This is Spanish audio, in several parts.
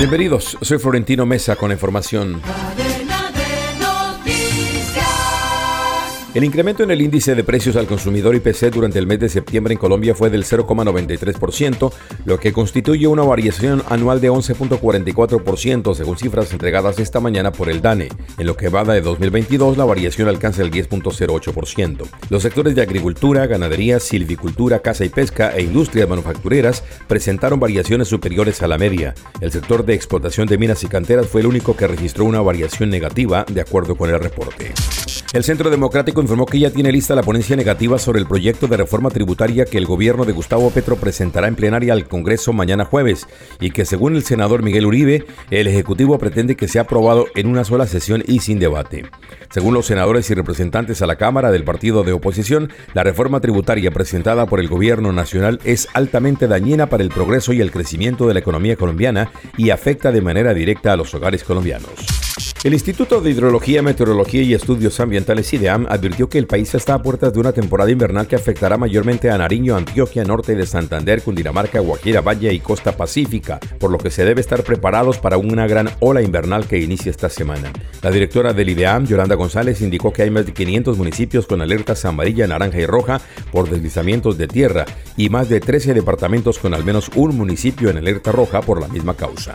Bienvenidos, soy Florentino Mesa con información. El incremento en el índice de precios al consumidor IPC durante el mes de septiembre en Colombia fue del 0,93%, lo que constituye una variación anual de 11.44% según cifras entregadas esta mañana por el DANE. En lo que va de 2022, la variación alcanza el 10.08%. Los sectores de agricultura, ganadería, silvicultura, caza y pesca e industrias manufactureras presentaron variaciones superiores a la media. El sector de explotación de minas y canteras fue el único que registró una variación negativa, de acuerdo con el reporte. El Centro Democrático informó que ya tiene lista la ponencia negativa sobre el proyecto de reforma tributaria que el gobierno de Gustavo Petro presentará en plenaria al Congreso mañana jueves y que según el senador Miguel Uribe, el Ejecutivo pretende que sea aprobado en una sola sesión y sin debate. Según los senadores y representantes a la Cámara del partido de oposición, la reforma tributaria presentada por el gobierno nacional es altamente dañina para el progreso y el crecimiento de la economía colombiana y afecta de manera directa a los hogares colombianos. El Instituto de Hidrología, Meteorología y Estudios Ambientales IDEAM advirtió que el país está a puertas de una temporada invernal que afectará mayormente a Nariño, Antioquia, norte de Santander, Cundinamarca, Guajira, Valle y Costa Pacífica, por lo que se debe estar preparados para una gran ola invernal que inicia esta semana. La directora del IDEAM, Yolanda González, indicó que hay más de 500 municipios con alertas amarilla, naranja y roja por deslizamientos de tierra y más de 13 departamentos con al menos un municipio en alerta roja por la misma causa.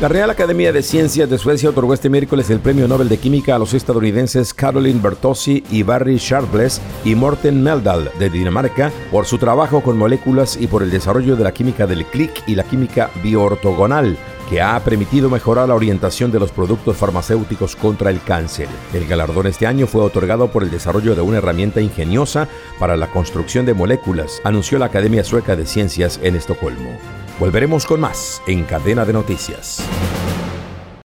La Real Academia de Ciencias de Suecia otorgó este miércoles el Premio Nobel de Química a los estadounidenses Caroline Bertozzi y Barry Sharpless y Morten Meldal de Dinamarca por su trabajo con moléculas y por el desarrollo de la química del clic y la química bioortogonal que ha permitido mejorar la orientación de los productos farmacéuticos contra el cáncer. El galardón este año fue otorgado por el desarrollo de una herramienta ingeniosa para la construcción de moléculas, anunció la Academia Sueca de Ciencias en Estocolmo. Volveremos con más en Cadena de Noticias.